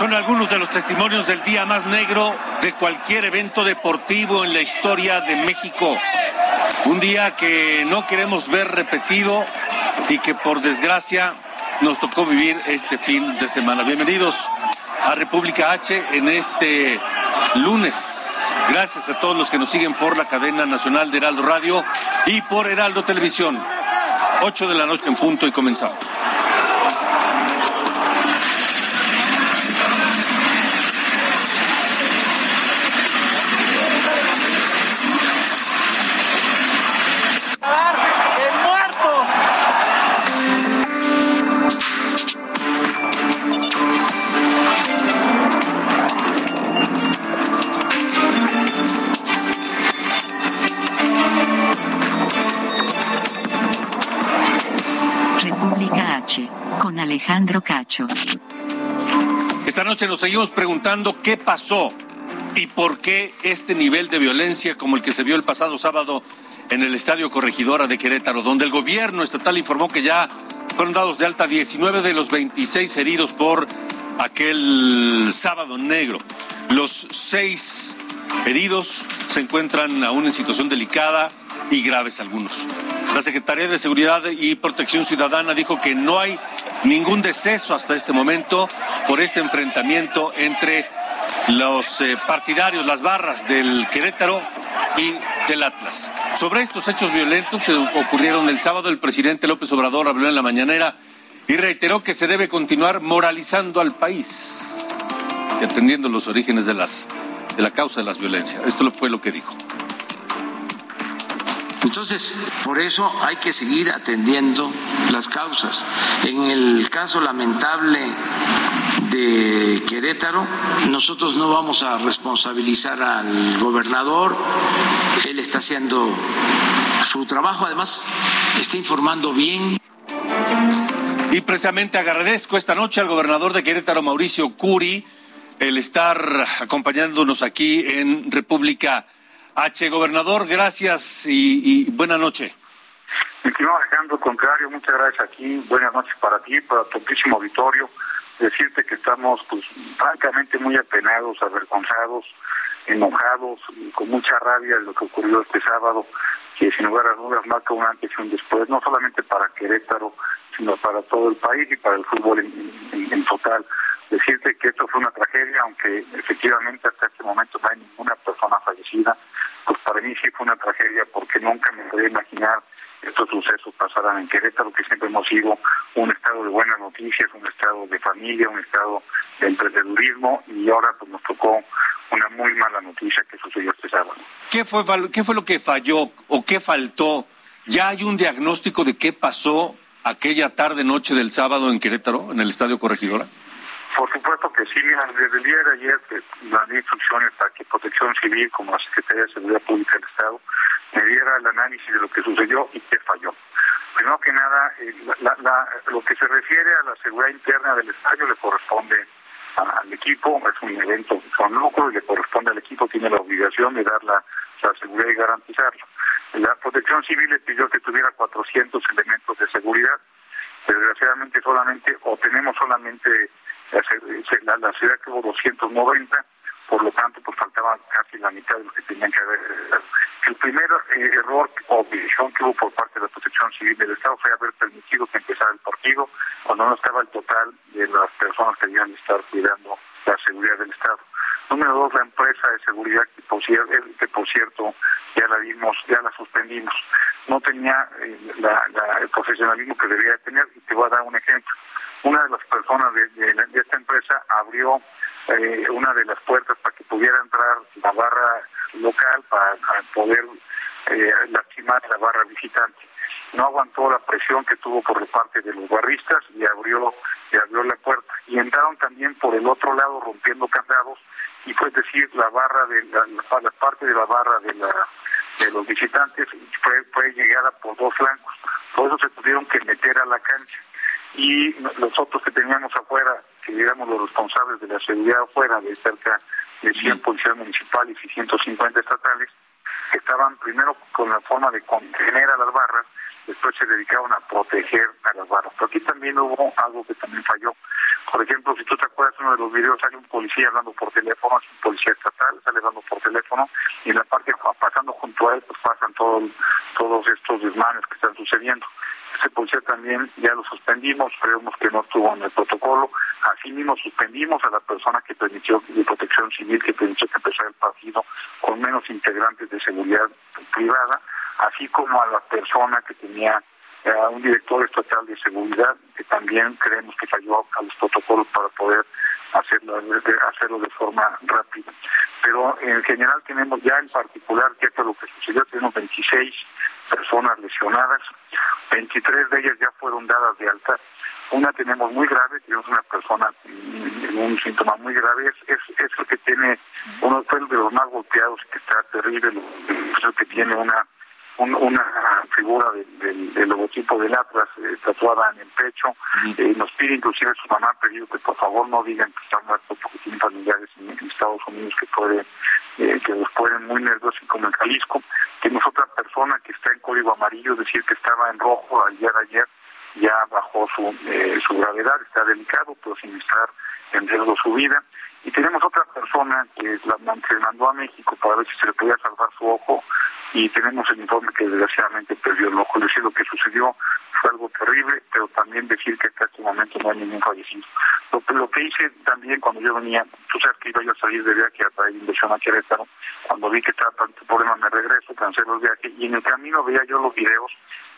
Son algunos de los testimonios del día más negro de cualquier evento deportivo en la historia de México. Un día que no queremos ver repetido y que por desgracia nos tocó vivir este fin de semana. Bienvenidos a República H en este lunes. Gracias a todos los que nos siguen por la cadena nacional de Heraldo Radio y por Heraldo Televisión. 8 de la noche en punto y comenzamos. Noche nos seguimos preguntando qué pasó y por qué este nivel de violencia como el que se vio el pasado sábado en el Estadio Corregidora de Querétaro, donde el gobierno estatal informó que ya fueron dados de alta 19 de los 26 heridos por aquel sábado negro. Los seis heridos se encuentran aún en situación delicada y graves algunos. La Secretaría de Seguridad y Protección Ciudadana dijo que no hay ningún deceso hasta este momento por este enfrentamiento entre los eh, partidarios, las barras del Querétaro y del Atlas. Sobre estos hechos violentos que ocurrieron el sábado, el presidente López Obrador habló en la mañanera y reiteró que se debe continuar moralizando al país y atendiendo los orígenes de, las, de la causa de las violencias. Esto fue lo que dijo. Entonces, por eso hay que seguir atendiendo las causas. En el caso lamentable de Querétaro, nosotros no vamos a responsabilizar al gobernador, él está haciendo su trabajo, además está informando bien. Y precisamente agradezco esta noche al gobernador de Querétaro, Mauricio Curi, el estar acompañándonos aquí en República H. Gobernador, gracias y, y buena noche. Estimado Alejandro Contrario, muchas gracias aquí. Buenas noches para ti, para tu amplísimo auditorio. Decirte que estamos, pues, francamente muy apenados, avergonzados, enojados, con mucha rabia de lo que ocurrió este sábado, que sin lugar a dudas marca un antes y un después, no solamente para Querétaro, sino para todo el país y para el fútbol en total. Decirte que esto fue una tragedia, aunque efectivamente hasta este momento no hay ninguna persona fallecida, pues para mí sí fue una tragedia porque nunca me podía imaginar estos sucesos pasaran en Querétaro, que siempre hemos sido un estado de buenas noticias, un estado de familia, un estado de emprendedurismo y ahora pues nos tocó una muy mala noticia que sucedió este sábado. ¿Qué fue, ¿Qué fue lo que falló o qué faltó? ¿Ya hay un diagnóstico de qué pasó aquella tarde, noche del sábado en Querétaro, en el Estadio Corregidora? Por supuesto que sí, mira, desde el día de ayer mandé instrucciones para que Protección Civil, como la Secretaría de Seguridad Pública del Estado, me diera el análisis de lo que sucedió y qué falló. Primero que nada, eh, lo que se refiere a la seguridad interna del estadio le corresponde al equipo, es un evento con lucro y le corresponde al equipo, tiene la obligación de dar la, la seguridad y garantizarla. La Protección Civil le pidió que tuviera 400 elementos de seguridad desgraciadamente solamente, o tenemos solamente la, ciudad hubo 290, por lo tanto pues faltaba casi la mitad de lo que tenían que haber. El primer eh, error o decisión que hubo por parte de la protección civil del Estado fue haber permitido que empezara el partido cuando no estaba el total de las personas que debían estar cuidando la seguridad del Estado. Número dos, la empresa de seguridad, que por, por cierto ya la vimos, ya la suspendimos. No tenía eh, el profesionalismo que debía tener y te voy a dar un ejemplo. Una de las personas de, esta empresa abrió eh, una de las puertas para que pudiera entrar la barra local para, poder eh, lastimar la barra visitante. No aguantó la presión que tuvo por parte de los barristas y abrió, y abrió la puerta. Y entraron también por el otro lado rompiendo candados y fue decir la barra de la, la, parte de la barra de la de los visitantes fue, fue llegada por dos flancos. Por eso se tuvieron que meter a la cancha. Y los otros que teníamos afuera que digamos los responsables de la seguridad afuera de cerca de 100 policías municipales y 150 estatales estaban primero con la forma de contener a las barras después se dedicaron a proteger a las barras pero aquí también hubo algo que también falló por ejemplo, si tú te acuerdas uno de los videos, hay un policía hablando por teléfono, es un policía estatal, sale hablando por teléfono, y en la parte pasando junto a él, pues pasan todos todos estos desmanes que están sucediendo. Ese policía también ya lo suspendimos, creemos que no estuvo en el protocolo. Asimismo, suspendimos a la persona que permitió, de protección civil, que permitió que empezara el partido con menos integrantes de seguridad privada, así como a la persona que tenía a un director estatal de seguridad que también creemos que falló a los protocolos para poder hacerlo, hacerlo de forma rápida. Pero en general tenemos ya en particular, que es lo que sucedió, tenemos 26 personas lesionadas, 23 de ellas ya fueron dadas de alta, una tenemos muy grave, tenemos una persona con un síntoma muy grave, es, es, el que tiene, uno fue el de los más golpeados, que está terrible, es el que tiene una una figura del logotipo del Atlas eh, tatuada en el pecho. Eh, nos pide inclusive su mamá pedido que por favor no digan que está muerto porque tiene familiares en, Estados Unidos que eh, que los pueden muy nerviosos como en Jalisco. Tenemos otra persona que está en código amarillo, es decir, que estaba en rojo ayer ayer, ya bajó su, su gravedad, está delicado, pero sin estar en riesgo su vida. Y tenemos otra persona que la, mandó a México para ver si se le podía salvar su ojo y tenemos el informe que desgraciadamente perdió el ojo. Es decir, lo que sucedió fue algo terrible, pero también decir que hasta este momento no hay ningún fallecido. Lo, lo que hice también cuando yo venía, tú sabes que iba yo a salir de viaje a traer inversión a Querétaro, cuando vi que estaba tanto problema me regreso, cancelé el viaje y en el camino veía yo los videos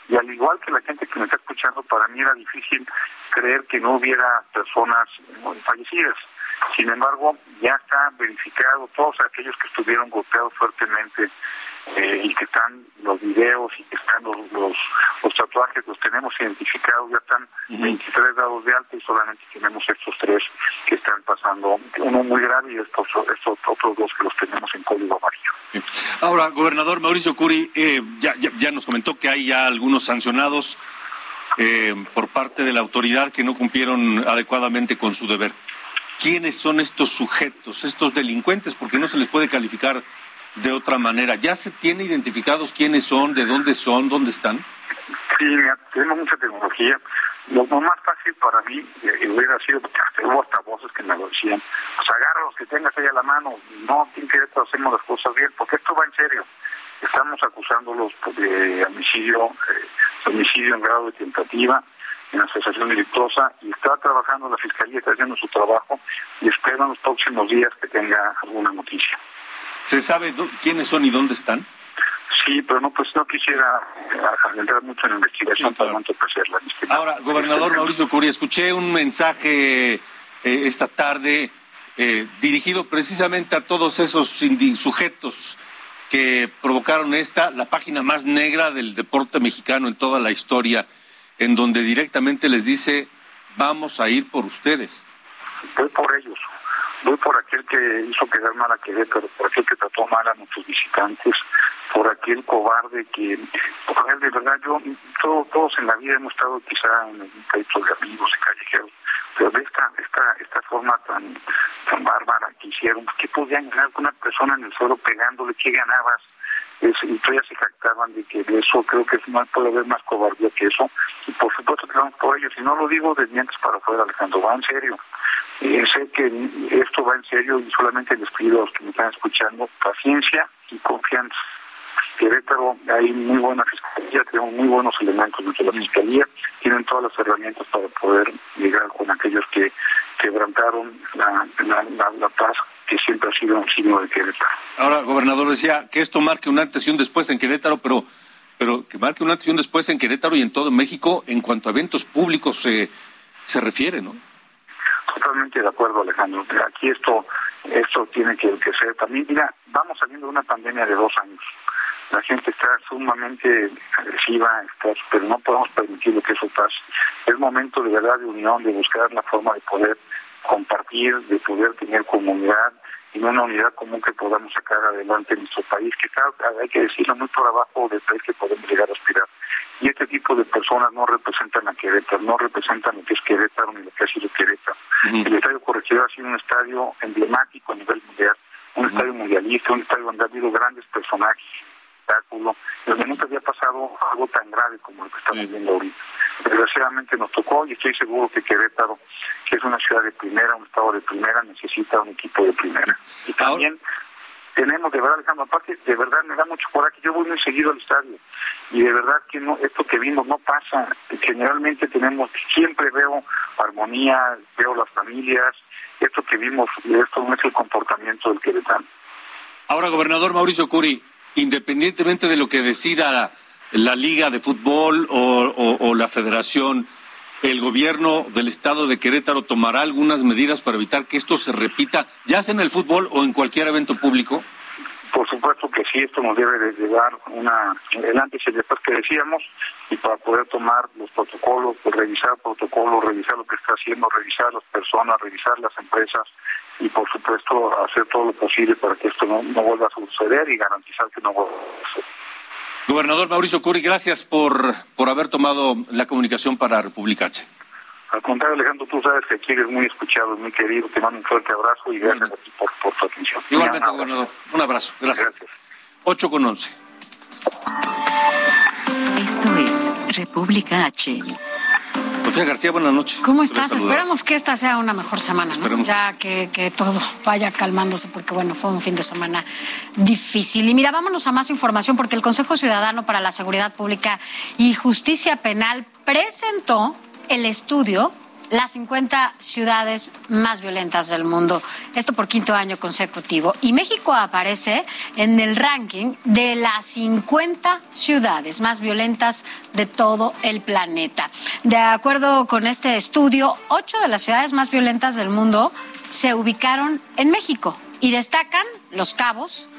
y al igual que la gente que me está escuchando, para mí era difícil creer que no hubiera personas fallecidas. Sin embargo, ya está verificado todos aquellos que estuvieron golpeados fuertemente eh, y que están los videos y que están los, los, tatuajes, los tenemos identificados, ya están 23 dados de alta y solamente tenemos estos tres que están pasando, uno muy grave y estos, estos otros dos que los tenemos en código amarillo. Ahora, gobernador Mauricio Curi, eh, ya, ya, nos comentó que hay ya algunos sancionados eh, por parte de la autoridad que no cumplieron adecuadamente con su deber. ¿Quiénes son estos sujetos, estos delincuentes? Porque no se les puede calificar de otra manera. ¿Ya se tiene identificados quiénes son, de dónde son, dónde están? Sí, tenemos mucha tecnología. Lo, más fácil para mí eh, hubiera sido, porque hubo hasta voces que me lo decían, pues agarra los que tengas ahí a la mano, no tiene que hacemos las cosas bien, porque esto va en serio. Estamos acusándolos de homicidio, eh, homicidio en grado de tentativa, en asociación delictuosa, y está trabajando la Fiscalía, está haciendo su trabajo, y espero en los próximos días que tenga alguna noticia. ¿Se sabe quiénes son y dónde están? Sí, pero no, pues no quisiera eh, entrar mucho en la investigación para no entorpecerla. Ahora, gobernador Mauricio Curia, escuché un mensaje eh, esta tarde eh, dirigido precisamente a todos esos sujetos que provocaron esta, la página más negra del deporte mexicano en toda la historia, en donde directamente les dice, vamos a ir por ustedes. Voy por ellos voy por aquel que hizo quedar mal a Querétaro, por aquel que trató mal a nuestros visitantes, por aquel cobarde que, por él de verdad, yo, todos en la vida hemos estado quizá en un pleito de amigos y callejeros, pero de esta, esta, esta forma tan, tan bárbara que hicieron, ¿qué podían ganar con una persona en el suelo pegándole? ¿Qué ganabas? Es, y todavía se jactaban de que de eso creo que no puede haber más cobardía que eso y por supuesto que vamos por ellos y no lo digo de dientes para afuera Alejandro va en serio. Eh, sé que esto va en serio y solamente les pido a los que me están escuchando paciencia y confianza. Querétaro hay muy buena fiscalía, tenemos muy buenos elementos dentro de la fiscalía, tienen todas las herramientas para poder llegar con aquellos que quebrantaron la, la, la, paz que siempre ha sido un signo de Querétaro. Ahora, gobernador decía que esto marque un antes y un después en Querétaro, pero pero que marque un antes y un después en Querétaro y en todo México en cuanto a eventos públicos se, se refiere, ¿no? Totalmente de acuerdo, Alejandro. Aquí esto esto tiene que, que ser también. Mira, vamos saliendo de una pandemia de dos años la gente está sumamente agresiva, pero no podemos permitir que eso pase. Es momento de verdad de unión, de buscar la forma de poder compartir, de poder tener comunidad y una unidad común que podamos sacar adelante en nuestro país, que hay que decirlo muy por abajo del país que podemos llegar a aspirar. Y este tipo de personas no representan a Querétaro, no representan lo que es Querétaro ni lo que ha sido Querétaro. El Estadio Corregidor ha sido un estadio emblemático a nivel mundial, un estadio mundialista, un estadio donde ha habido grandes personajes, espectáculo, donde nunca había pasado algo tan grave como lo que estamos viendo ahorita. Desgraciadamente nos tocó y estoy seguro que Querétaro, que es una ciudad de primera, un estado de primera, necesita un equipo de primera. Y también tenemos, de verdad, Alejandro, aparte, de verdad me da mucho coraje, yo voy muy seguido al estadio y de verdad que no esto que vimos no pasa, generalmente tenemos, siempre veo armonía, veo las familias, esto que vimos, esto no es el comportamiento del Querétaro. Ahora, gobernador Mauricio Curi, independientemente de lo que decida la, Liga de Fútbol o, la Federación, el gobierno del estado de Querétaro tomará algunas medidas para evitar que esto se repita, ya sea en el fútbol o en cualquier evento público? Por supuesto que sí, esto nos debe de dar una, el antes y el después que decíamos, y para poder tomar los protocolos, pues revisar protocolos, revisar lo que está haciendo, revisar las personas, revisar las empresas, y por supuesto hacer todo lo posible para que esto no, vuelva a suceder y garantizar que no vuelva a suceder. Gobernador Mauricio Curi, gracias por, por haber tomado la comunicación para República H. Al contrario, Alejandro, tú sabes que aquí eres muy escuchado, muy querido. Te mando un fuerte abrazo y gracias a ti por, por, tu atención. Igualmente, gobernador. Un abrazo. Gracias. gracias. 8 con 11. Esto es República H. García, buenas noches. ¿Cómo estás? Esperamos que esta sea una mejor semana, ¿no? Ya que, que, todo vaya calmándose, porque bueno, fue un fin de semana difícil. Y mira, vámonos a más información, porque el Consejo Ciudadano para la Seguridad Pública y Justicia Penal presentó el estudio las 50 ciudades más violentas del mundo. Esto por quinto año consecutivo. Y México aparece en el ranking de las 50 ciudades más violentas de todo el planeta. De acuerdo con este estudio, ocho de las ciudades más violentas del mundo se ubicaron en México y destacan Los Cabos,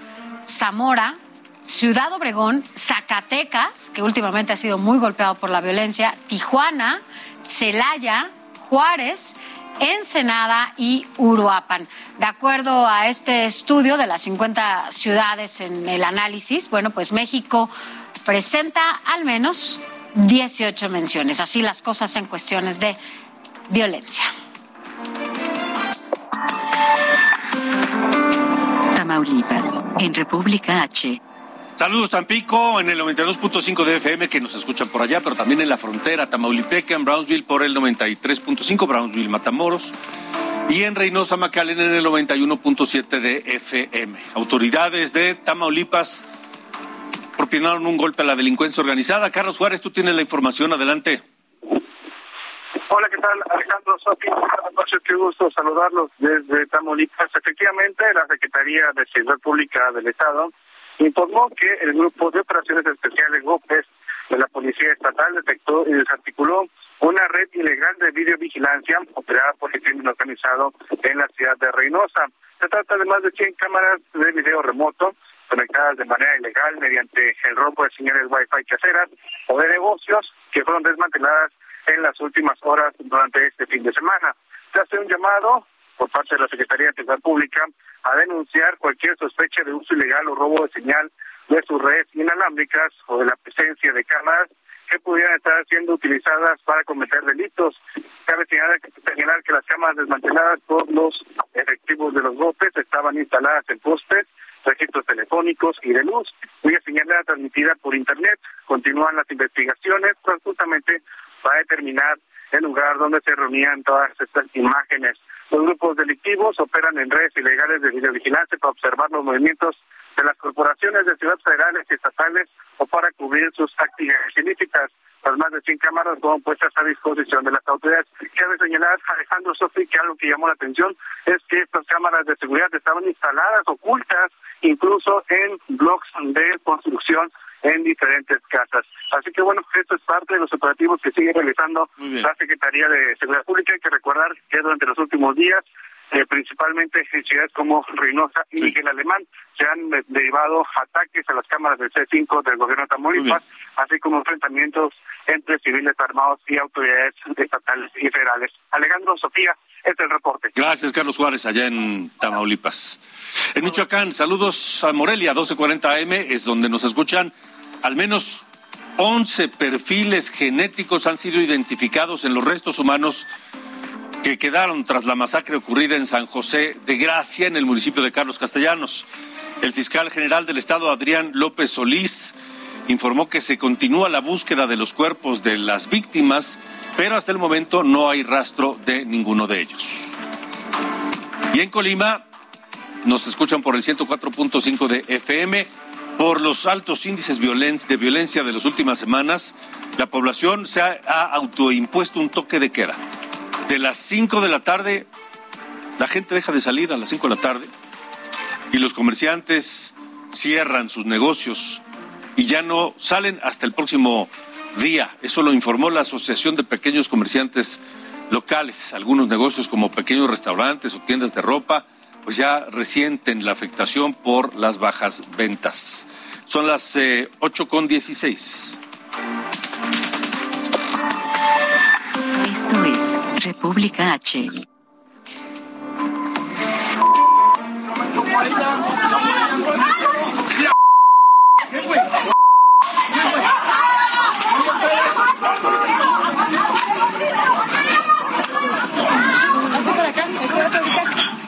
Zamora, Ciudad Obregón, Zacatecas, que últimamente ha sido muy golpeado por la violencia, Tijuana, Celaya, Juárez, Ensenada y Uruapan. De acuerdo a este estudio de las 50 ciudades en el análisis, bueno, pues México presenta al menos 18 menciones. Así las cosas en cuestiones de violencia. Tamaulipas, en República H. Saludos Tampico en el 92.5 de FM que nos escuchan por allá, pero también en la frontera, Tamaulipeca, en Brownsville por el 93.5, Brownsville Matamoros, y en Reynosa Macalén en el 91.7 de FM. Autoridades de Tamaulipas propinaron un golpe a la delincuencia organizada. Carlos Juárez, tú tienes la información, adelante. Hola, ¿qué tal? Alejandro Sofi, qué gusto saludarlos desde Tamaulipas. Efectivamente, la Secretaría de Seguridad Pública del Estado informó que el Grupo de Operaciones Especiales GOPES de la Policía Estatal detectó y desarticuló una red ilegal de videovigilancia operada por el crimen organizado en la ciudad de Reynosa. Se trata de más de 100 cámaras de video remoto conectadas de manera ilegal mediante el robo de señales Wi-Fi caseras o de negocios que fueron desmanteladas en las últimas horas durante este fin de semana. Se hace un llamado por parte de la Secretaría de Seguridad Pública a denunciar cualquier sospecha de uso ilegal o robo de señal de sus redes inalámbricas o de la presencia de cámaras que pudieran estar siendo utilizadas para cometer delitos. Cabe señalar, que las cámaras desmanteladas por los efectivos de los golpes estaban instaladas en postes registros telefónicos y de luz, cuya señal era transmitida por Internet. Continúan las investigaciones, pues justamente para determinar el lugar donde se reunían todas estas imágenes. Los grupos delictivos operan en redes ilegales de videovigilancia para observar los movimientos de las corporaciones de ciudades federales y estatales o para cubrir sus actividades ilícitas. Las más de 100 cámaras fueron puestas a disposición de las autoridades. Cabe señalar, Alejandro Sofi, que algo que llamó la atención es que estas cámaras de seguridad estaban instaladas, ocultas, incluso en bloques de construcción en diferentes casas. Así que bueno, esto es parte de los operativos que sigue realizando la Secretaría de Seguridad Pública. Hay que recordar que durante los últimos días eh, principalmente en ciudades como Reynosa y Miguel Alemán, se han derivado ataques a las cámaras del C5 del gobierno de Tamaulipas, así como enfrentamientos entre civiles armados y autoridades estatales y federales. Alejandro, Sofía, este es el reporte. Gracias, Carlos Juárez, allá en Tamaulipas. En Michoacán, saludos a Morelia, 1240 AM, es donde nos escuchan al menos 11 perfiles genéticos han sido identificados en los restos humanos que quedaron tras la masacre ocurrida en San José de Gracia, en el municipio de Carlos Castellanos. El fiscal general del Estado, Adrián López Solís, informó que se continúa la búsqueda de los cuerpos de las víctimas, pero hasta el momento no hay rastro de ninguno de ellos. Y en Colima nos escuchan por el 104.5 de FM. Por los altos índices de violencia de las últimas semanas, la población se ha autoimpuesto un toque de queda de las 5 de la tarde, la gente deja de salir a las 5 de la tarde y los comerciantes cierran sus negocios y ya no salen hasta el próximo día. Eso lo informó la Asociación de Pequeños Comerciantes Locales. Algunos negocios como pequeños restaurantes o tiendas de ropa, pues ya resienten la afectación por las bajas ventas. Son las eh, ocho con 16. Esto es República H.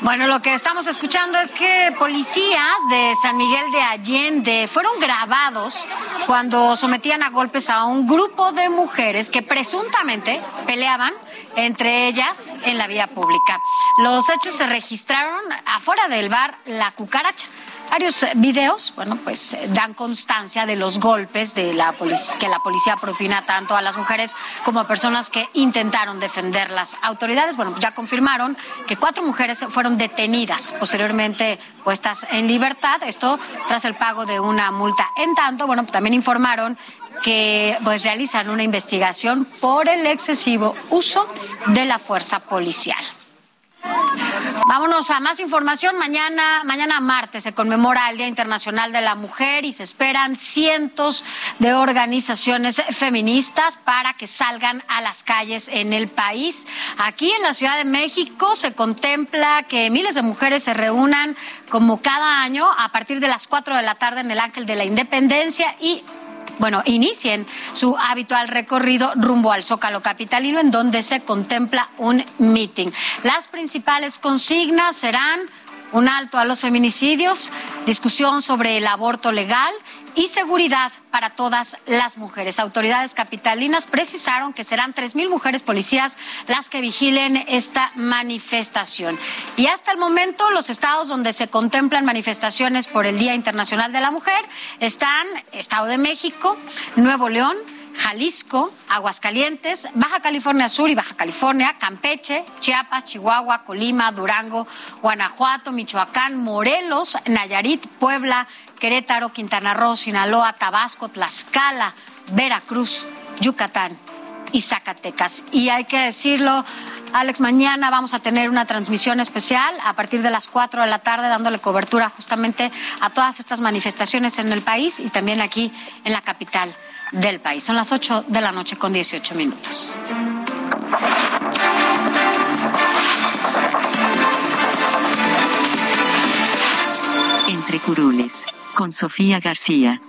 Bueno, lo que estamos escuchando es que policías de San Miguel de Allende fueron grabados cuando sometían a golpes a un grupo de mujeres que presuntamente peleaban entre ellas en la vía pública. Los hechos se registraron afuera del bar La Cucaracha. Varios videos, bueno, pues dan constancia de los golpes de la que la policía propina tanto a las mujeres como a personas que intentaron defender las autoridades. Bueno, ya confirmaron que cuatro mujeres fueron detenidas, posteriormente puestas en libertad. Esto tras el pago de una multa. En tanto, bueno, también informaron que pues realizan una investigación por el excesivo uso de la fuerza policial. Vámonos a más información. Mañana, mañana martes se conmemora el Día Internacional de la Mujer y se esperan cientos de organizaciones feministas para que salgan a las calles en el país. Aquí en la Ciudad de México se contempla que miles de mujeres se reúnan como cada año a partir de las 4 de la tarde en el Ángel de la Independencia y bueno, inicien su habitual recorrido rumbo al Zócalo Capitalino, en donde se contempla un meeting. Las principales consignas serán un alto a los feminicidios, discusión sobre el aborto legal y seguridad para todas las mujeres. Autoridades capitalinas precisaron que serán tres mil mujeres policías las que vigilen esta manifestación. Y hasta el momento, los estados donde se contemplan manifestaciones por el Día Internacional de la Mujer están Estado de México, Nuevo León, Jalisco, Aguascalientes, Baja California Sur y Baja California, Campeche, Chiapas, Chihuahua, Colima, Durango, Guanajuato, Michoacán, Morelos, Nayarit, Puebla, Querétaro, Quintana Roo, Sinaloa, Tabasco, Tlaxcala, Veracruz, Yucatán y Zacatecas. Y hay que decirlo, Alex, mañana vamos a tener una transmisión especial a partir de las 4 de la tarde dándole cobertura justamente a todas estas manifestaciones en el país y también aquí en la capital del país. Son las 8 de la noche con 18 minutos. Entre curules, con Sofía García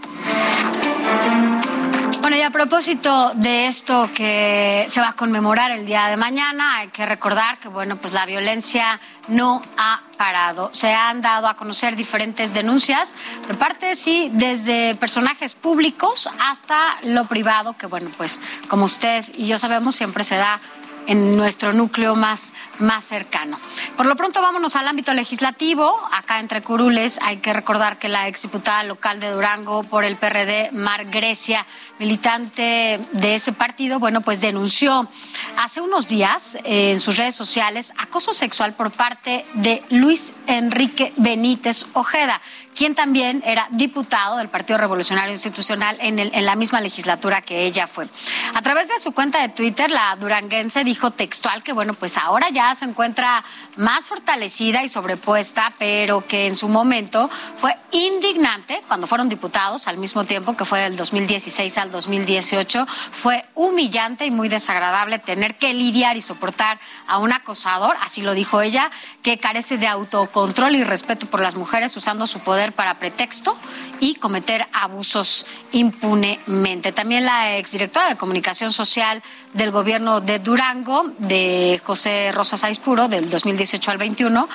a propósito de esto que se va a conmemorar el día de mañana, hay que recordar que, bueno, pues la violencia no ha parado. Se han dado a conocer diferentes denuncias de parte, sí, desde personajes públicos hasta lo privado, que, bueno, pues como usted y yo sabemos, siempre se da en nuestro núcleo más, más cercano. Por lo pronto vámonos al ámbito legislativo. Acá entre curules hay que recordar que la exdiputada local de Durango por el PRD, Mar Grecia, militante de ese partido, bueno, pues denunció hace unos días eh, en sus redes sociales acoso sexual por parte de Luis Enrique Benítez Ojeda, quien también era diputado del Partido Revolucionario Institucional en, en, la misma legislatura que ella fue. A través de su cuenta de Twitter, la duranguense dijo textual que, bueno, pues ahora ya se encuentra más fortalecida y sobrepuesta, pero que en su momento fue indignante cuando fueron diputados al mismo tiempo que fue del 2016 al 2018. Fue humillante y muy desagradable tener que lidiar y soportar a un acosador, así lo dijo ella, que carece de autocontrol y respeto por las mujeres usando su poder para pretexto y cometer abusos impunemente. También la exdirectora de comunicación social del gobierno de Durango, de José Rosas Aispuro, del 2018 al 21,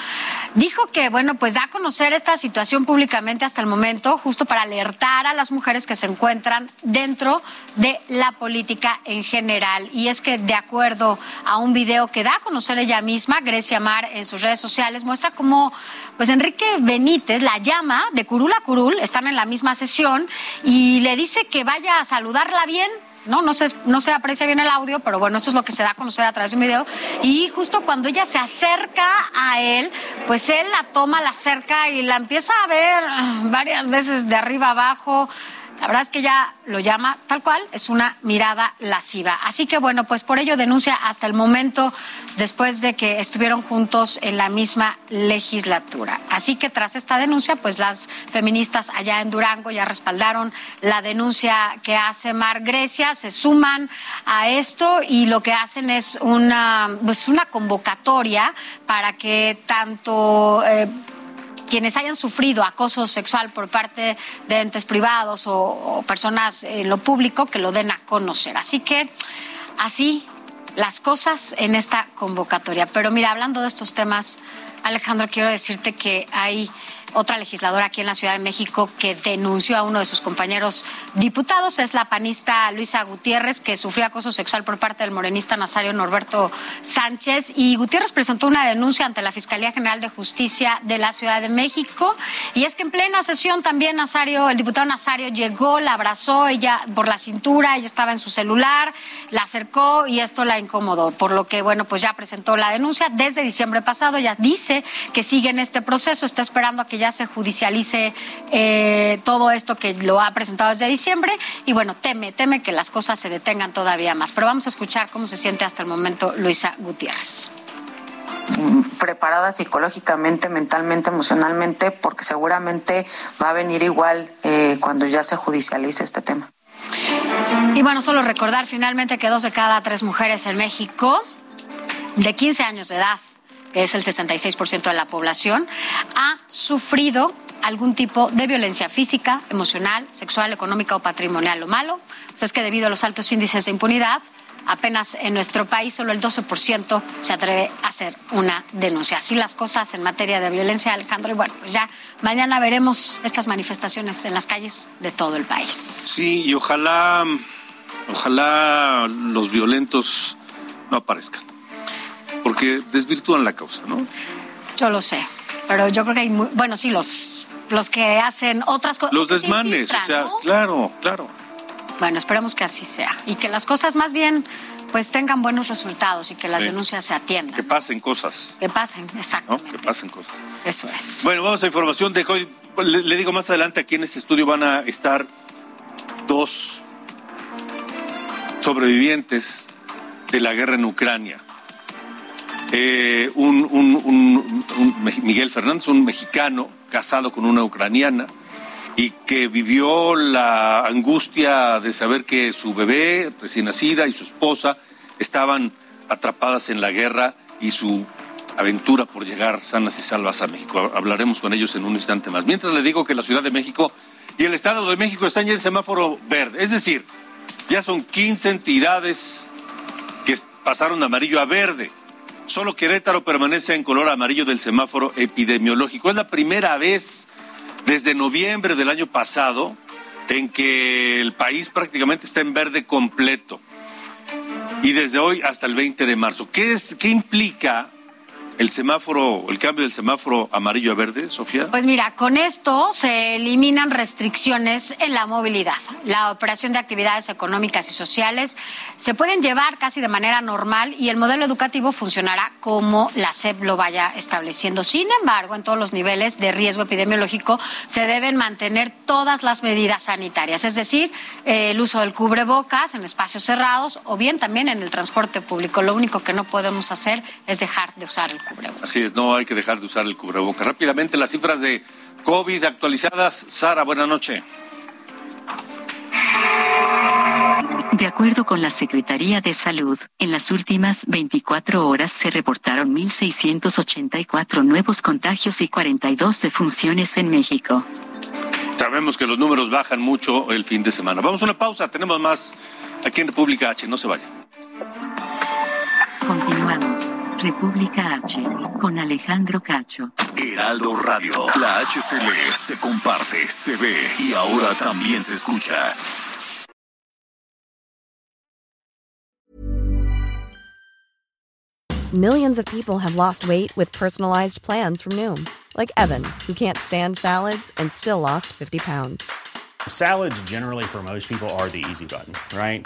dijo que, bueno, pues da a conocer esta situación públicamente hasta el momento, justo para alertar a las mujeres que se encuentran dentro de la política en general. Y es que, de acuerdo a un video que da a conocer ella misma, Grecia Mar, en sus redes sociales, muestra cómo, pues Enrique Benítez la llama de curul a curul, están en la misma sesión, y le dice que vaya a saludarla bien no, no se, no se aprecia bien el audio, pero bueno, esto es lo que se da a conocer a través de un video. Y justo cuando ella se acerca a él, pues él la toma, la acerca y la empieza a ver varias veces de arriba abajo. La verdad es que ya lo llama tal cual, es una mirada lasciva. Así que bueno, pues por ello denuncia hasta el momento después de que estuvieron juntos en la misma legislatura. Así que tras esta denuncia, pues las feministas allá en Durango ya respaldaron la denuncia que hace Mar Grecia, se suman a esto y lo que hacen es una, pues una convocatoria para que tanto... Eh, quienes hayan sufrido acoso sexual por parte de entes privados o, personas en lo público que lo den a conocer. Así que así las cosas en esta convocatoria. Pero mira, hablando de estos temas, Alejandro, quiero decirte que hay otra legisladora aquí en la Ciudad de México que denunció a uno de sus compañeros diputados es la panista Luisa Gutiérrez, que sufrió acoso sexual por parte del morenista Nazario Norberto Sánchez. Y Gutiérrez presentó una denuncia ante la Fiscalía General de Justicia de la Ciudad de México. Y es que en plena sesión también Nazario, el diputado Nazario llegó, la abrazó, ella por la cintura, ella estaba en su celular, la acercó y esto la incomodó. Por lo que, bueno, pues ya presentó la denuncia desde diciembre pasado. Ya dice que sigue en este proceso, está esperando a que ya se judicialice eh, todo esto que lo ha presentado desde diciembre y bueno, teme, teme que las cosas se detengan todavía más. Pero vamos a escuchar cómo se siente hasta el momento Luisa Gutiérrez preparada psicológicamente, mentalmente, emocionalmente, porque seguramente va a venir igual eh, cuando ya se judicialice este tema. Y bueno, solo recordar finalmente que dos de cada tres mujeres en México de 15 años de edad que es el 66% de la población, ha sufrido algún tipo de violencia física, emocional, sexual, económica o patrimonial. Lo malo pues es que debido a los altos índices de impunidad, apenas en nuestro país solo el 12% se atreve a hacer una denuncia. Así las cosas en materia de violencia, Alejandro. Y bueno, pues ya mañana veremos estas manifestaciones en las calles de todo el país. Sí, y ojalá, ojalá los violentos no aparezcan porque desvirtúan la causa, ¿no? Yo lo sé, pero yo creo que hay, muy, bueno, sí, los, los que hacen otras cosas. Los desmanes, o sea, claro, claro. Bueno, esperemos que así sea y que las cosas más bien pues tengan buenos resultados y que las denuncias se atiendan. Que pasen cosas. Que pasen, exacto. Que pasen cosas. Eso es. Bueno, vamos a información de hoy. Le, digo más adelante, aquí en este estudio van a estar dos sobrevivientes de la guerra en Ucrania. Eh, un, Miguel Fernández, un mexicano casado con una ucraniana y que vivió la angustia de saber que su bebé recién nacida y su esposa estaban atrapadas en la guerra y su aventura por llegar sanas y salvas a México. Hablaremos con ellos en un instante más. Mientras le digo que la Ciudad de México y el Estado de México están ya en semáforo verde, es decir, Ya son 15 entidades que pasaron de amarillo a verde. Solo Querétaro permanece en color amarillo del semáforo epidemiológico. Es la primera vez desde noviembre del año pasado en que el país prácticamente está en verde completo. Y desde hoy hasta el 20 de marzo. ¿Qué, es, qué implica el semáforo, el cambio del semáforo amarillo a verde, Sofía? Pues mira, con esto se eliminan restricciones en la movilidad. La operación de actividades económicas y sociales se pueden llevar casi de manera normal y el modelo educativo funcionará como la SEP lo vaya estableciendo. Sin embargo, en todos los niveles de riesgo epidemiológico se deben mantener todas las medidas sanitarias, es decir, el uso del cubrebocas en espacios cerrados o bien también en el transporte público. Lo único que no podemos hacer es dejar de usar el cubrebocas. Así es, no hay que dejar de usar el cubrebocas. Rápidamente las cifras de COVID actualizadas. Sara, buena noche. De acuerdo con la Secretaría de Salud, en las últimas 24 horas se reportaron 1.684 nuevos contagios y 42 defunciones en México. Sabemos que los números bajan mucho el fin de semana. Vamos a una pausa, tenemos más aquí en República H, no se vayan. Continuamos. República H, con Alejandro Cacho. Heraldo Radio, la HCL se comparte, se ve y ahora también se escucha. Millions of people have lost weight with personalized plans from Noom, like Evan, who can't stand salads and still lost 50 pounds. Salads, generally, for most people, are the easy button, right?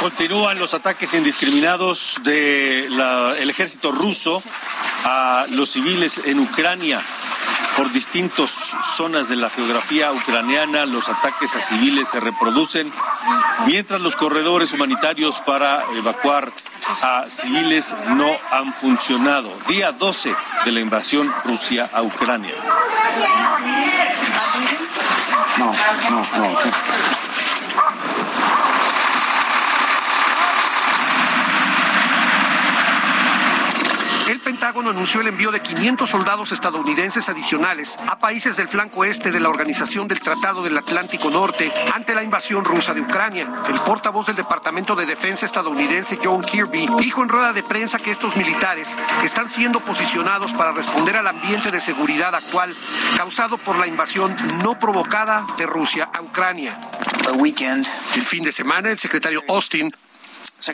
Continúan los ataques indiscriminados del ejército ruso a los civiles en Ucrania por distintas zonas de la geografía ucraniana. Los ataques a civiles se reproducen, mientras los corredores humanitarios para evacuar a civiles no han funcionado. Día 12 de la invasión Rusia a Ucrania. No, no, no. El Pentágono anunció el envío de 500 soldados estadounidenses adicionales a países del flanco este de la Organización del Tratado del Atlántico Norte ante la invasión rusa de Ucrania. El portavoz del Departamento de Defensa estadounidense John Kirby dijo en rueda de prensa que estos militares están siendo posicionados para responder al ambiente de seguridad actual causado por la invasión no provocada de Rusia a Ucrania. El fin de semana, el secretario Austin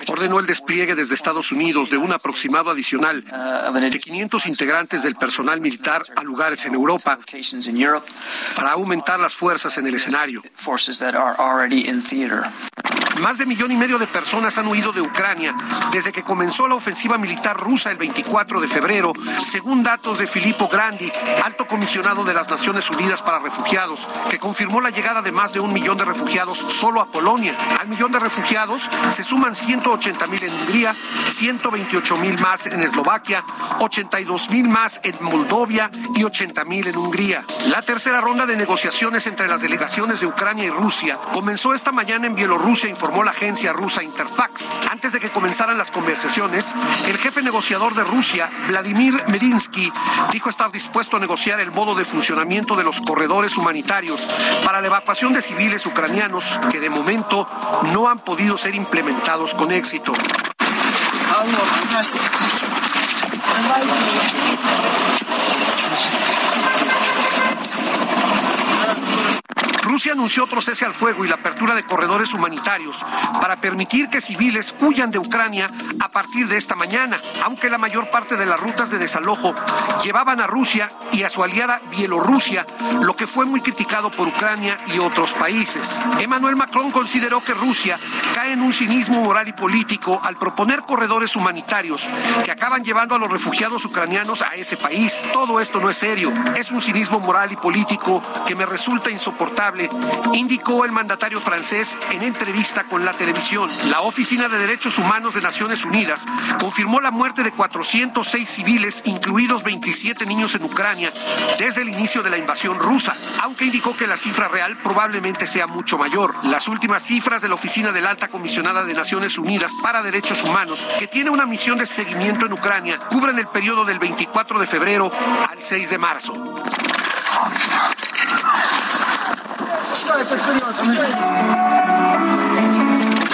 ordenó el despliegue desde Estados Unidos de un aproximado adicional de 500 integrantes del personal militar a lugares en Europa para aumentar las fuerzas en el escenario. Más de millón y medio de personas han huido de Ucrania desde que comenzó la ofensiva militar rusa el 24 de febrero, según datos de Filippo Grandi, alto comisionado de las Naciones Unidas para Refugiados, que confirmó la llegada de más de un millón de refugiados solo a Polonia. Al millón de refugiados se suman 180 mil en Hungría, 128 mil más en Eslovaquia, 82 mil más en Moldovia y 80 mil en Hungría. La tercera ronda de negociaciones entre las delegaciones de Ucrania y Rusia comenzó esta mañana en Bielorrusia, informó la agencia rusa Interfax. Antes de que comenzaran las conversaciones, el jefe negociador de Rusia, Vladimir Medinsky, dijo estar dispuesto a negociar el modo de funcionamiento de los corredores humanitarios para la evacuación de civiles ucranianos que de momento no han podido ser implementados con éxito. Rusia anunció otro cese al fuego y la apertura de corredores humanitarios para permitir que civiles huyan de Ucrania a partir de esta mañana, aunque la mayor parte de las rutas de desalojo llevaban a Rusia y a su aliada Bielorrusia, lo que fue muy criticado por Ucrania y otros países. Emmanuel Macron consideró que Rusia cae en un cinismo moral y político al proponer corredores humanitarios que acaban llevando a los refugiados ucranianos a ese país. Todo esto no es serio, es un cinismo moral y político que me resulta insoportable, indicó el mandatario francés en entrevista con la televisión. La Oficina de Derechos Humanos de Naciones Unidas confirmó la muerte de 406 civiles, incluidos 27 niños en Ucrania, desde el inicio de la invasión rusa, aunque indicó que la cifra real probablemente sea mucho mayor. Las últimas cifras de la Oficina de la Alta Comisionada de Naciones Unidas para Derechos Humanos, que tiene una misión de seguimiento en Ucrania, cubren el periodo del 24 de febrero al 6 de marzo.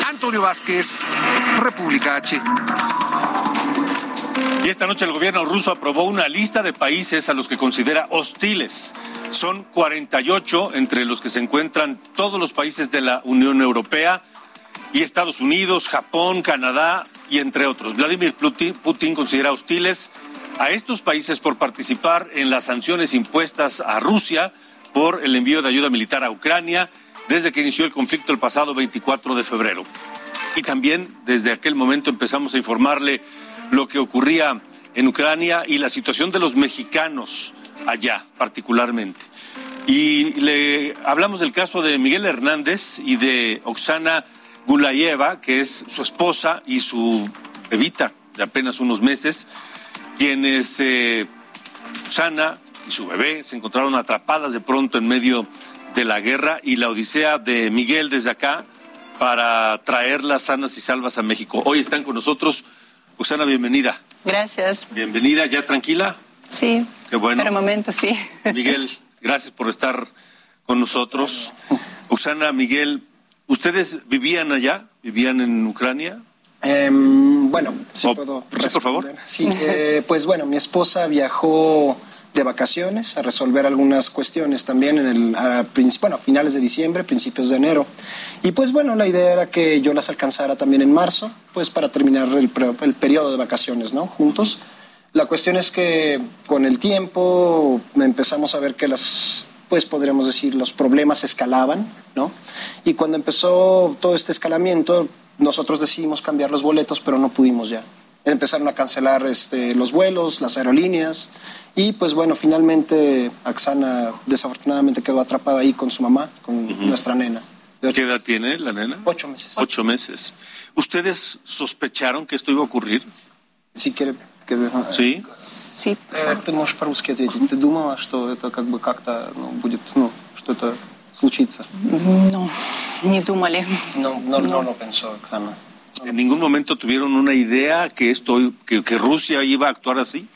Antonio Vázquez, República H. Y esta noche el gobierno ruso aprobó una lista de países a los que considera hostiles. Son 48 entre los que se encuentran todos los países de la Unión Europea y Estados Unidos, Japón, Canadá y entre otros. Vladimir Putin considera hostiles a estos países por participar en las sanciones impuestas a Rusia por el envío de ayuda militar a Ucrania desde que inició el conflicto el pasado 24 de febrero. Y también desde aquel momento empezamos a informarle lo que ocurría en Ucrania y la situación de los mexicanos allá particularmente. Y le hablamos del caso de Miguel Hernández y de Oksana Gulayeva, que es su esposa y su bebita de apenas unos meses, quienes eh, Oksana y su bebé se encontraron atrapadas de pronto en medio de la guerra y la odisea de Miguel desde acá para traerlas sanas y salvas a México. Hoy están con nosotros. Oksana, bienvenida. Gracias. Bienvenida, ¿ya tranquila? Sí. Qué bueno. Por el momento, sí. Miguel, gracias por estar con nosotros. Oksana, Miguel, ¿Ustedes vivían allá? ¿Vivían en Ucrania? Em, bueno, sí Oh, puedo sí, por favor. responder. Sí, eh, pues bueno, mi esposa viajó de vacaciones a resolver algunas cuestiones también en el, a, bueno, finales de diciembre, principios de enero. Y pues bueno, la idea era que yo las alcanzara también en marzo, pues para terminar el, el periodo de vacaciones, ¿no? Juntos. La cuestión es que con el tiempo empezamos a ver que las, pues podríamos decir, los problemas escalaban, ¿no? Y cuando empezó todo este escalamiento, nosotros decidimos cambiar los boletos, pero no pudimos ya Empezaron a cancelar este, los vuelos, las aerolíneas, y pues bueno, finalmente Axana desafortunadamente quedó atrapada ahí con su mamá, con nuestra nena. ¿Qué edad tiene la nena? Ocho meses. Ocho meses. ¿Ustedes sospecharon que esto iba a ocurrir? Si quiere que... Sí. Sí. Э, Ты можешь по-русски ответить. Ты думала, что это как бы как-то ну, будет, ну, что это случится? No, ni думали. No, no, no lo pensó, Oksana. ¿En ningún momento tuvieron una idea que esto, que, que Rusia iba a actuar así?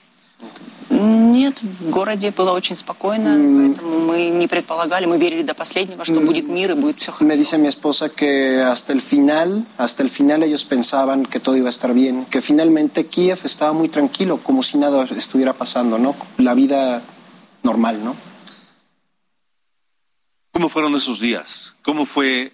Нет, в городе было очень спокойно, поэтому мы не предполагали, мы верили до последнего, что будет мир и будет все Me dice mi esposa que hasta el final, hasta el final ellos pensaban que todo iba a estar bien, que finalmente Kiev estaba muy tranquilo, como si nada estuviera pasando, ¿no? La vida normal, ¿no? ¿Cómo fueron esos días? ¿Cómo fue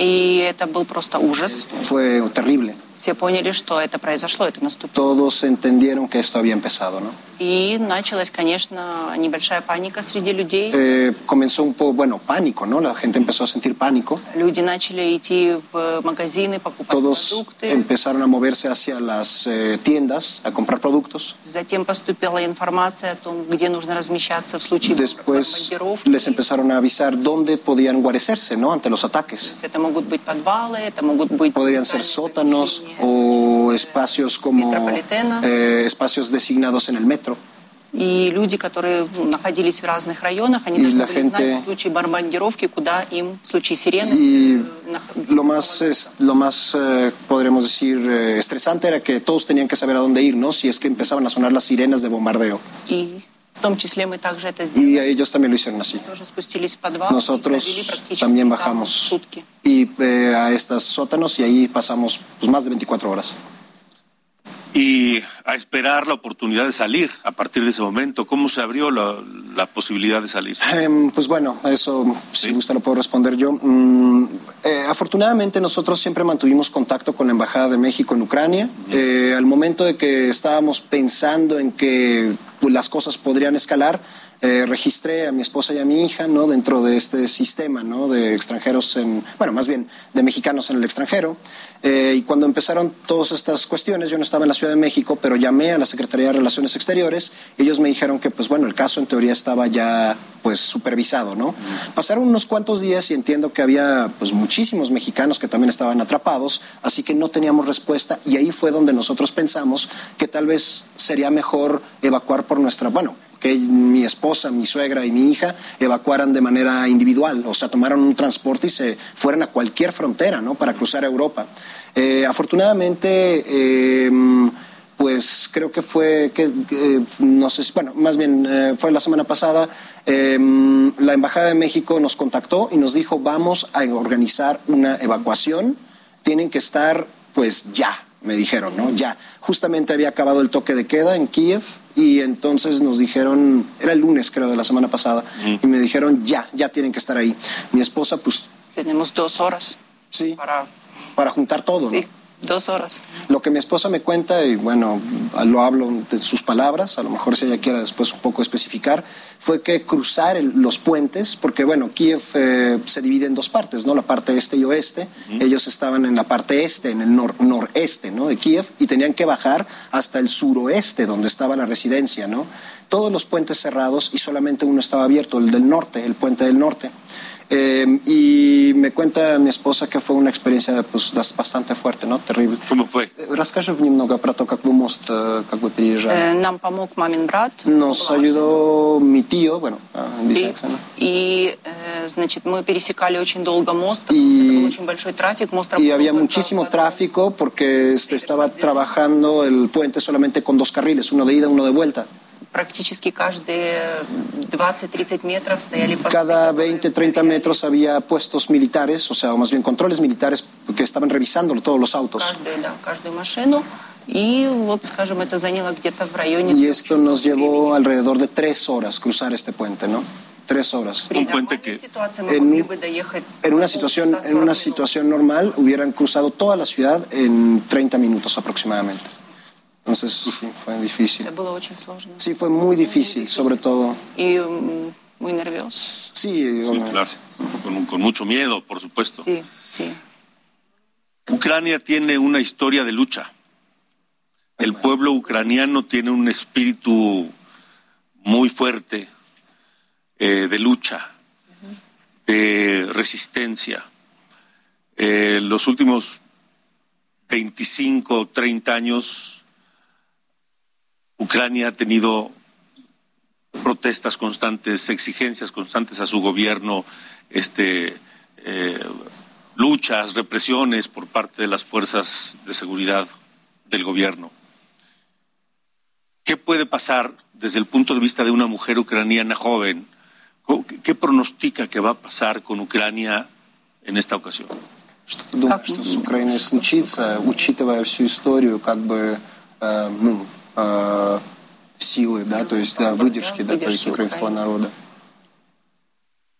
И это был просто ужас. fue terrible. Все поняли, что это произошло, это наступило. Todos entendieron que esto había empezado, ¿no? И началась, конечно, небольшая паника среди людей. Eh, comenzó un poco, bueno, pánico, ¿no? La gente empezó a sentir pánico. Люди начали идти в магазины, покупать Todos продукты. empezaron a moverse hacia las eh, tiendas a comprar productos. Затем поступила информация о том, где нужно размещаться в случае Después les empezaron a avisar dónde podían guarecerse, ¿no? Ante los ataques. Это могут быть подвалы, это могут быть Podrían ser sótanos o espacios como eh, espacios designados en el metro. Y la gente, y lo más, es, lo más eh, podremos decir, eh, estresante era que todos tenían que saber a dónde ir, ¿no? Si es que empezaban a sonar las sirenas de bombardeo. Y y ellos también lo hicieron así. Nosotros también bajamos y, eh, a estos sótanos y ahí pasamos pues, más de 24 horas. Y a esperar la oportunidad de salir a partir de ese momento, ¿cómo se abrió la, la posibilidad de salir? Eh, pues bueno, eso si ¿Sí? gusta lo puedo responder yo. Mm, eh, afortunadamente nosotros siempre mantuvimos contacto con la Embajada de México en Ucrania. Uh eh, -huh. al momento de que estábamos pensando en que pues, las cosas podrían escalar, eh, registré a mi esposa y a mi hija ¿no? dentro de este sistema ¿no? de extranjeros, en, bueno, más bien de mexicanos en el extranjero. Eh, y cuando empezaron todas estas cuestiones, yo no estaba en la Ciudad de México, pero llamé a la Secretaría de Relaciones Exteriores. Ellos me dijeron que, pues bueno, el caso en teoría estaba ya pues supervisado, ¿no? Pasaron unos cuantos días y entiendo que había pues muchísimos mexicanos que también estaban atrapados, así que no teníamos respuesta y ahí fue donde nosotros pensamos que tal vez sería mejor evacuar por nuestra, bueno, que mi esposa, mi suegra y mi hija evacuaran de manera individual, o sea, tomaron un transporte y se fueran a cualquier frontera, ¿no? Para cruzar Europa. Eh, afortunadamente, eh, pues creo que fue, que, no sé, bueno, más bien eh, fue la semana pasada, em, la Embajada de México nos contactó y nos dijo, vamos a organizar una evacuación, tienen que estar pues ya, me dijeron, ¿no? Ya. Justamente había acabado el toque de queda en Kiev y entonces nos dijeron, era el lunes creo de la semana pasada, y me dijeron, ya, ya tienen que estar ahí. Mi esposa, pues... Tenemos dos horas. Sí. Para, para juntar todo, sí. ¿no? Dos horas. Lo que mi esposa me cuenta, y bueno, lo hablo de sus palabras, a lo mejor si ella quiera después un poco especificar, fue que cruzar el, los puentes, porque bueno, Kiev eh, se divide en dos partes, ¿no? La parte este y oeste. Uh -huh. Ellos estaban en la parte este, en el nor noreste, ¿no? De Kiev, y tenían que bajar hasta el suroeste, donde estaba la residencia, ¿no? Todos los puentes cerrados y solamente uno estaba abierto, el del norte, el puente del norte. Eh, y me cuenta mi esposa que fue una experiencia pues, bastante fuerte, ¿no? Terrible. ¿Cómo fue? Расскажи немного про то, как вы мост как бы переезжали. Нам помог мамин брат. Nos ayudó mi tío, bueno, sí. Y, значит, мы пересекали очень долго мост, потому y, что был очень большой трафик. Мост y había muchísimo tráfico porque este, estaba trabajando el puente solamente con dos carriles, uno de ida, uno de vuelta. практически каждые 20-30 метров стояли посты. Cada 20-30 metros había puestos militares, o sea, o más bien controles militares que estaban revisando todos los autos. Каждую, да, каждую машину. Y, вот, скажем, это заняло где-то в районе y esto nos llevó alrededor de tres horas cruzar este puente, ¿no? Tres horas. Un puente que en, en, una situación, en una situación normal hubieran cruzado toda la ciudad en 30 minutos aproximadamente. Entonces sí, fue difícil. Sí, fue muy difícil, sobre todo. Y um, muy nervioso. Sí, sí claro. Con, con, mucho miedo, por supuesto. Sí, sí. Ucrania tiene una historia de lucha. El pueblo ucraniano tiene un espíritu muy fuerte eh, de lucha, de resistencia. Eh, los últimos 25, 30 años Ucrania ha tenido protestas constantes, exigencias constantes a su gobierno, este, eh, luchas, represiones por parte de las fuerzas de seguridad del gobierno. ¿Qué puede pasar desde el punto de vista de una mujer ucraniana joven? ¿Qué pronostica que va a pasar con Ucrania en esta ocasión? Что ты думаешь, что с Украиной случится, учитывая всю историю, как бы, э, ну, э, силы, да, то есть да, выдержки, да, то есть украинского народа.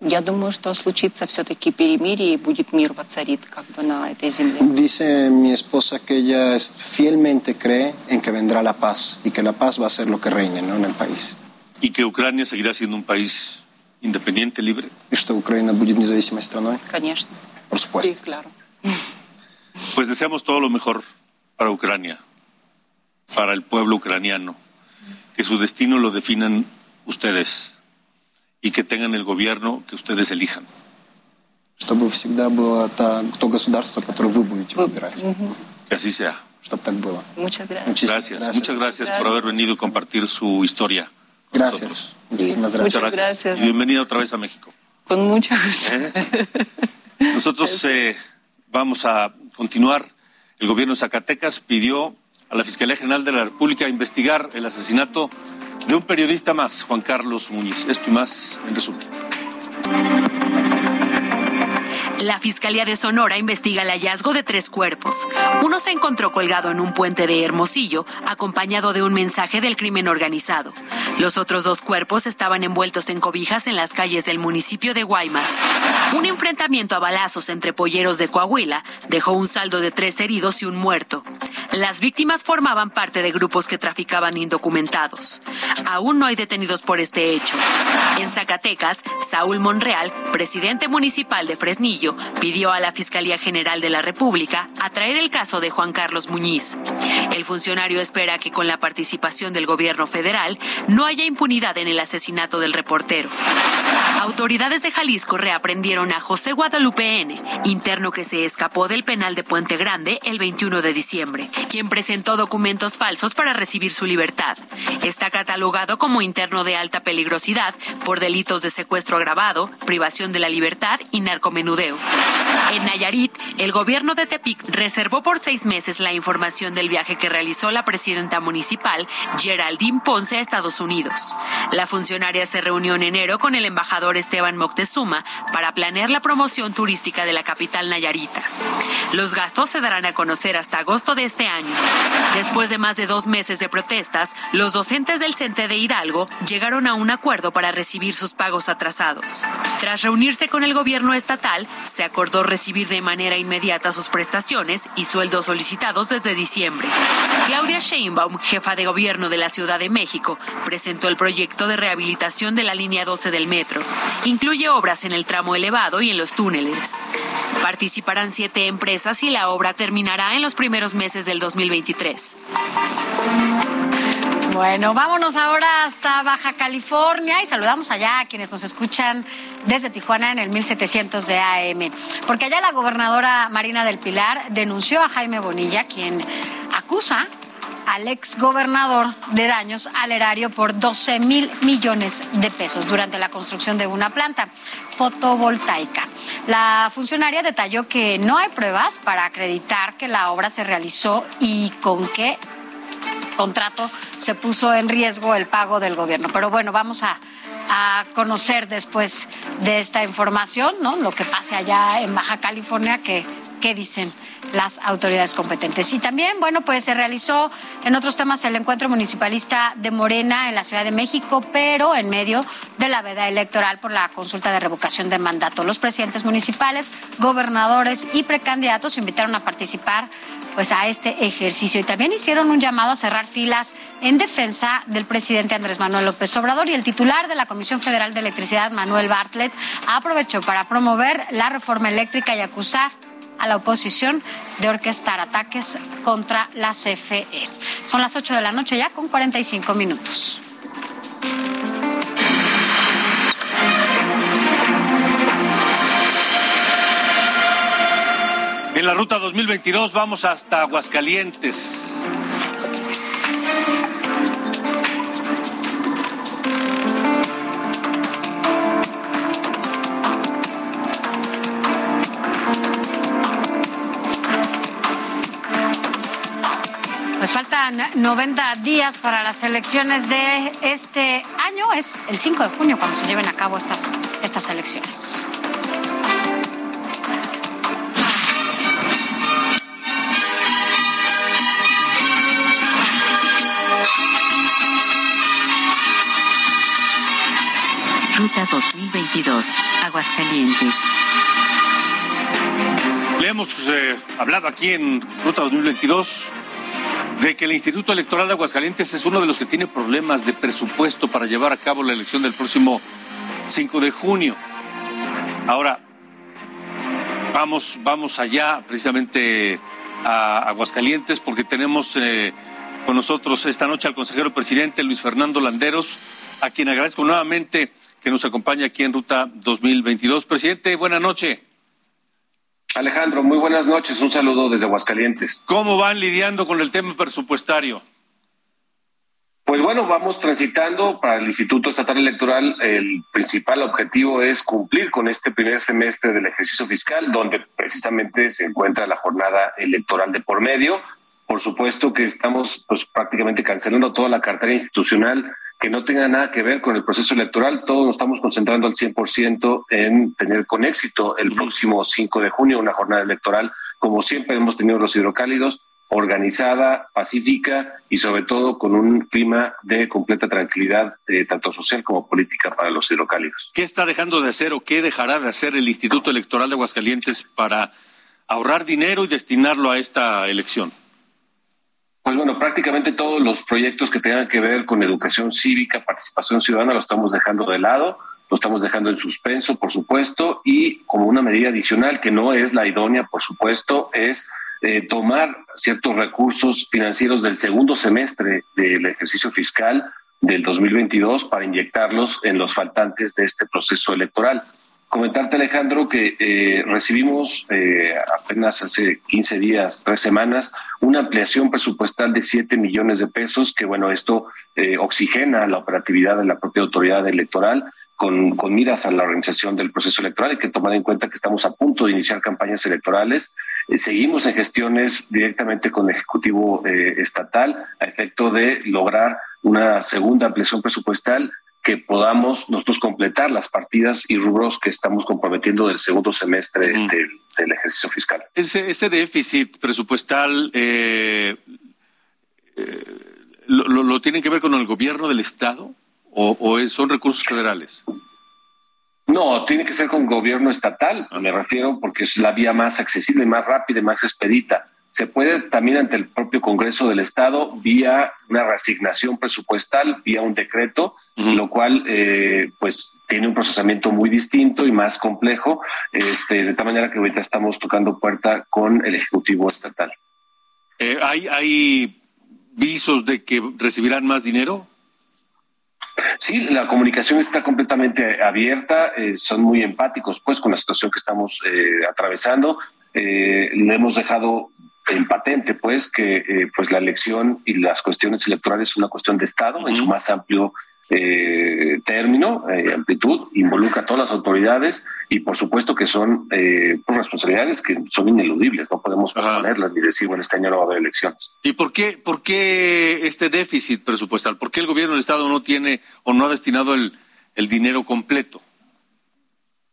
Я думаю, что случится все-таки перемирие и будет мир воцарит как бы на этой земле. Dice mi esposa que ella fielmente cree en que vendrá la paz y que la paz va a ser lo que reine ¿no? en el país. Y que Ucrania seguirá siendo un país independiente, libre. Y что Украина будет независимой страной. Конечно. Por supuesto. Sí, claro. Pues deseamos todo lo mejor para Ucrania, para el pueblo ucraniano, que su destino lo definan ustedes y que tengan el gobierno que ustedes elijan. Чтобы всегда было то, то государство, которое вы будете выбирать. Que así sea. Чтобы так было. Muchas gracias. Muchas gracias. gracias. Muchas gracias, gracias por haber venido a compartir su historia Gracias. Muchísimas gracias. Muchas gracias. Y bienvenido otra vez a México. Con mucho gusto. ¿Eh? Nosotros eh, vamos a continuar. El gobierno de Zacatecas pidió a la Fiscalía General de la República investigar el asesinato de un periodista más, Juan Carlos Muñiz. Esto y más en resumen. La Fiscalía de Sonora investiga el hallazgo de tres cuerpos. Uno se encontró colgado en un puente de Hermosillo, acompañado de un mensaje del crimen organizado. Los otros dos cuerpos estaban envueltos en cobijas en las calles del municipio de Guaymas. Un enfrentamiento a balazos entre polleros de Coahuila dejó un saldo de tres heridos y un muerto. Las víctimas formaban parte de grupos que traficaban indocumentados. Aún no hay detenidos por este hecho. En Zacatecas, Saúl Monreal, presidente municipal de Fresnillo, pidió a la Fiscalía General de la República atraer el caso de Juan Carlos Muñiz. El funcionario espera que con la participación del gobierno federal no haya impunidad en el asesinato del reportero. Autoridades de Jalisco reaprendieron a José Guadalupe N., interno que se escapó del penal de Puente Grande el 21 de diciembre, quien presentó documentos falsos para recibir su libertad. Está catalogado como interno de alta peligrosidad por delitos de secuestro agravado, privación de la libertad y narcomenudeo. En Nayarit, el gobierno de Tepic reservó por seis meses la información del viaje que realizó la presidenta municipal, Geraldine Ponce, a Estados Unidos. La funcionaria se reunió en enero con el embajador Esteban Moctezuma para planear la promoción turística de la capital nayarita. Los gastos se darán a conocer hasta agosto de este año. Después de más de dos meses de protestas, los docentes del CENTE de Hidalgo llegaron a un acuerdo para recibir sus pagos atrasados. Tras reunirse con el gobierno estatal, se acordó recibir de manera inmediata sus prestaciones y sueldos solicitados desde diciembre. Claudia Sheinbaum, jefa de gobierno de la Ciudad de México, presentó el proyecto de rehabilitación de la línea 12 del metro. Incluye obras en el tramo elevado y en los túneles. Participarán siete empresas y la obra terminará en los primeros meses del 2023. Bueno, vámonos ahora hasta Baja California y saludamos allá a quienes nos escuchan desde Tijuana en el 1700 de AM. Porque allá la gobernadora Marina del Pilar denunció a Jaime Bonilla, quien acusa al ex gobernador de daños al erario por 12 mil millones de pesos durante la construcción de una planta fotovoltaica. La funcionaria detalló que no hay pruebas para acreditar que la obra se realizó y con qué contrato se puso en riesgo el pago del gobierno. Pero bueno, vamos a, a conocer después de esta información, ¿no? Lo que pase allá en Baja California, que qué dicen las autoridades competentes. Y también, bueno, pues se realizó en otros temas el encuentro municipalista de Morena en la Ciudad de México, pero en medio de la veda electoral por la consulta de revocación de mandato. Los presidentes municipales, gobernadores y precandidatos invitaron a participar pues a este ejercicio y también hicieron un llamado a cerrar filas en defensa del presidente Andrés Manuel López Obrador y el titular de la Comisión Federal de Electricidad Manuel Bartlett aprovechó para promover la reforma eléctrica y acusar a la oposición de orquestar ataques contra la CFE. Son las 8 de la noche ya con 45 minutos. La ruta 2022 vamos hasta Aguascalientes. Pues faltan 90 días para las elecciones de este año. Es el 5 de junio cuando se lleven a cabo estas, estas elecciones. Ruta 2022, Aguascalientes. Le hemos eh, hablado aquí en Ruta 2022 de que el Instituto Electoral de Aguascalientes es uno de los que tiene problemas de presupuesto para llevar a cabo la elección del próximo 5 de junio. Ahora, vamos, vamos allá precisamente a Aguascalientes porque tenemos eh, con nosotros esta noche al consejero presidente Luis Fernando Landeros, a quien agradezco nuevamente que nos acompaña aquí en Ruta 2022. Presidente, buena noche. Alejandro, muy buenas noches. Un saludo desde Aguascalientes. ¿Cómo van lidiando con el tema presupuestario? Pues bueno, vamos transitando para el Instituto Estatal Electoral. El principal objetivo es cumplir con este primer semestre del ejercicio fiscal, donde precisamente se encuentra la jornada electoral de por medio. Por supuesto que estamos pues prácticamente cancelando toda la cartera institucional que no tenga nada que ver con el proceso electoral. Todos nos estamos concentrando al 100% en tener con éxito el próximo 5 de junio una jornada electoral, como siempre hemos tenido los hidrocálidos, organizada, pacífica y sobre todo con un clima de completa tranquilidad, eh, tanto social como política para los hidrocálidos. ¿Qué está dejando de hacer o qué dejará de hacer el Instituto Electoral de Aguascalientes para ahorrar dinero y destinarlo a esta elección? Pues bueno, prácticamente todos los proyectos que tengan que ver con educación cívica, participación ciudadana, lo estamos dejando de lado, lo estamos dejando en suspenso, por supuesto, y como una medida adicional que no es la idónea, por supuesto, es eh, tomar ciertos recursos financieros del segundo semestre del ejercicio fiscal del 2022 para inyectarlos en los faltantes de este proceso electoral. Comentarte, Alejandro, que eh, recibimos eh, apenas hace 15 días, tres semanas, una ampliación presupuestal de 7 millones de pesos, que bueno, esto eh, oxigena la operatividad de la propia autoridad electoral con, con, miras a la organización del proceso electoral. Hay que tomar en cuenta que estamos a punto de iniciar campañas electorales. seguimos en gestiones directamente con el Ejecutivo Estatal a efecto de lograr una segunda ampliación presupuestal que podamos nosotros completar las partidas y rubros que estamos comprometiendo del segundo semestre del, ejercicio fiscal. Ese, ese déficit presupuestal eh, eh, lo, tienen que ver con el gobierno del Estado o, son recursos federales? No, tiene que ser con gobierno estatal, me refiero, porque es la vía más accesible, más rápida y más expedita. Se puede también ante el propio Congreso del Estado vía una reasignación presupuestal, vía un decreto, lo cual eh, pues tiene un procesamiento muy distinto y más complejo, este, de tal manera que ahorita estamos tocando puerta con el Ejecutivo Estatal. Eh, ¿hay, ¿Hay visos de que recibirán más dinero? Sí, la comunicación está completamente abierta, eh, son muy empáticos pues con la situación que estamos atravesando. le hemos dejado patente, pues, que eh, pues la elección y las cuestiones electorales es una cuestión de Estado en su más amplio eh, término, eh, amplitud, involucra a todas las autoridades y por supuesto que son pues, responsabilidades que son ineludibles, no podemos posponerlas ni decir, bueno, este año no va a haber elecciones. ¿Y por qué, por qué este déficit presupuestal? ¿Por qué el gobierno del Estado no tiene o no ha destinado el, el dinero completo?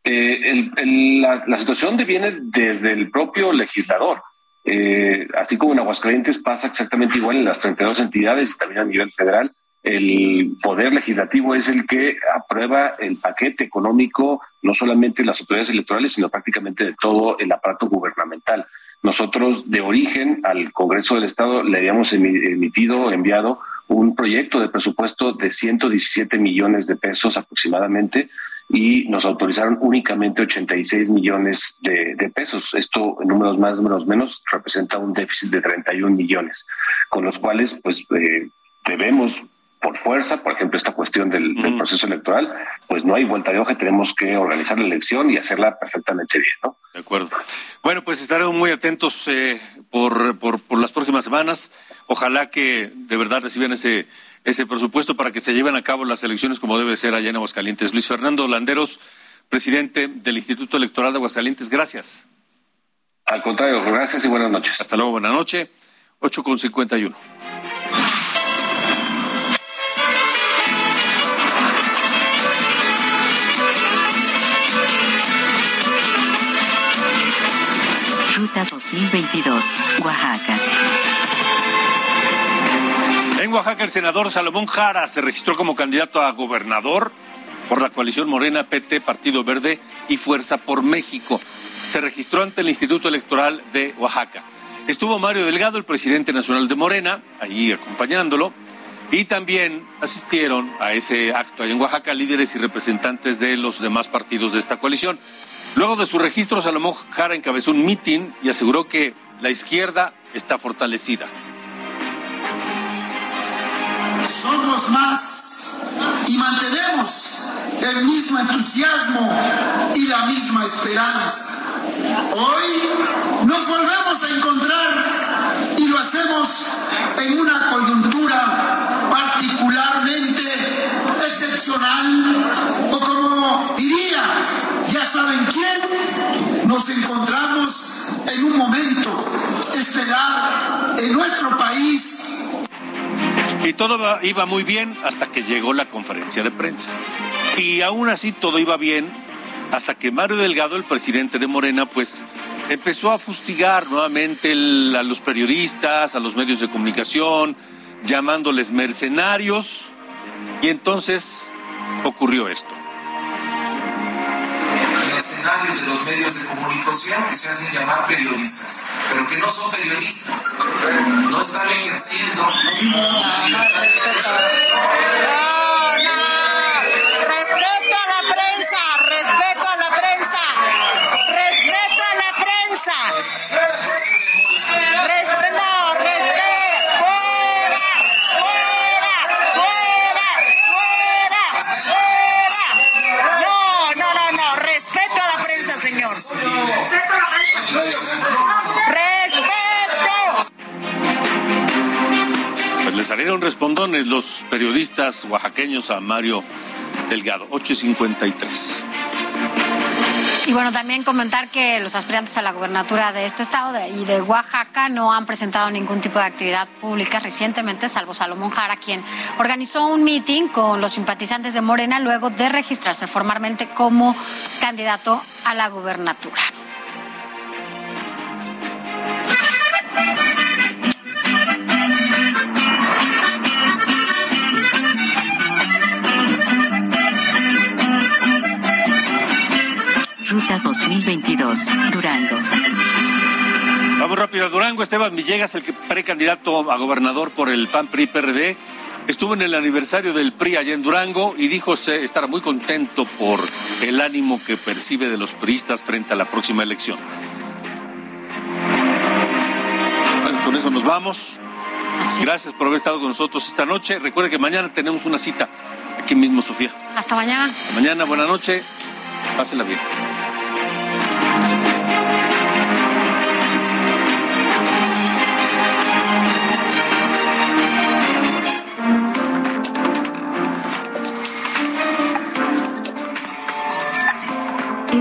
la, la situación viene desde el propio legislador. Eh, así como en Aguascalientes pasa exactamente igual en las 32 entidades y también a nivel federal, el poder legislativo es el que aprueba el paquete económico, no solamente las autoridades electorales, sino prácticamente de todo el aparato gubernamental. Nosotros, de origen, al Congreso del Estado le habíamos emitido, enviado un proyecto de presupuesto de 117 millones de pesos aproximadamente, y nos autorizaron únicamente 86 millones de, pesos. Esto, en números más, números menos, representa un déficit de 31 millones, con los cuales, pues, eh, debemos por fuerza, por ejemplo, esta cuestión del, proceso electoral, pues no hay vuelta de hoja, tenemos que organizar la elección y hacerla perfectamente bien, ¿no? De acuerdo. Bueno, pues estaremos muy atentos eh, por, por, por las próximas semanas. Ojalá que de verdad reciban ese ese presupuesto para que se lleven a cabo las elecciones como debe ser allá en Aguascalientes. Luis Fernando Landeros, presidente del Instituto Electoral de Aguascalientes, gracias. Al contrario, gracias y buenas noches. Hasta luego, buenas noches. 8 con 51. Ruta 2022, Oaxaca. En Oaxaca, el senador Salomón Jara se registró como candidato a gobernador por la coalición Morena, PT, Partido Verde y Fuerza por México. Se registró ante el Instituto Electoral de Oaxaca. Estuvo Mario Delgado, el presidente nacional de Morena, allí acompañándolo. Y también asistieron a ese acto allá en Oaxaca líderes y representantes de los demás partidos de esta coalición. Luego de su registro, Salomón Jara encabezó un mitin y aseguró que la izquierda está fortalecida somos más y mantenemos el mismo entusiasmo y la misma esperanza. Hoy nos volvemos a encontrar y lo hacemos en una coyuntura particularmente excepcional o como diría, ya saben quién, nos encontramos en un momento estelar en nuestro país y todo iba muy bien hasta que llegó la conferencia de prensa. Y aún así todo iba bien hasta que Mario Delgado, el presidente de Morena, pues empezó a fustigar nuevamente a los periodistas, a los medios de comunicación, llamándoles mercenarios. Y entonces ocurrió esto. Mercenarios de los medios de comunicación que se hacen llamar periodistas, pero que no son periodistas, no están ejerciendo la libertad de expresión. Salieron respondones los periodistas oaxaqueños a Mario Delgado, 8.53. Y bueno, también comentar que los aspirantes a la gubernatura de este estado y de Oaxaca no han presentado ningún tipo de actividad pública recientemente, salvo Salomón Jara, quien organizó un meeting con los simpatizantes de Morena luego de registrarse formalmente como candidato a la gubernatura. Durango. Vamos rápido a Durango. Esteban Villegas, el precandidato a gobernador por el PAN PRI PRD, estuvo en el aniversario del PRI allá en Durango y dijo estar muy contento por el ánimo que percibe de los priistas frente a la próxima elección. Bueno, con eso nos vamos. Gracias por haber estado con nosotros esta noche. Recuerde que mañana tenemos una cita aquí mismo, Sofía. Hasta mañana. mañana, buena noche. Pásenla bien.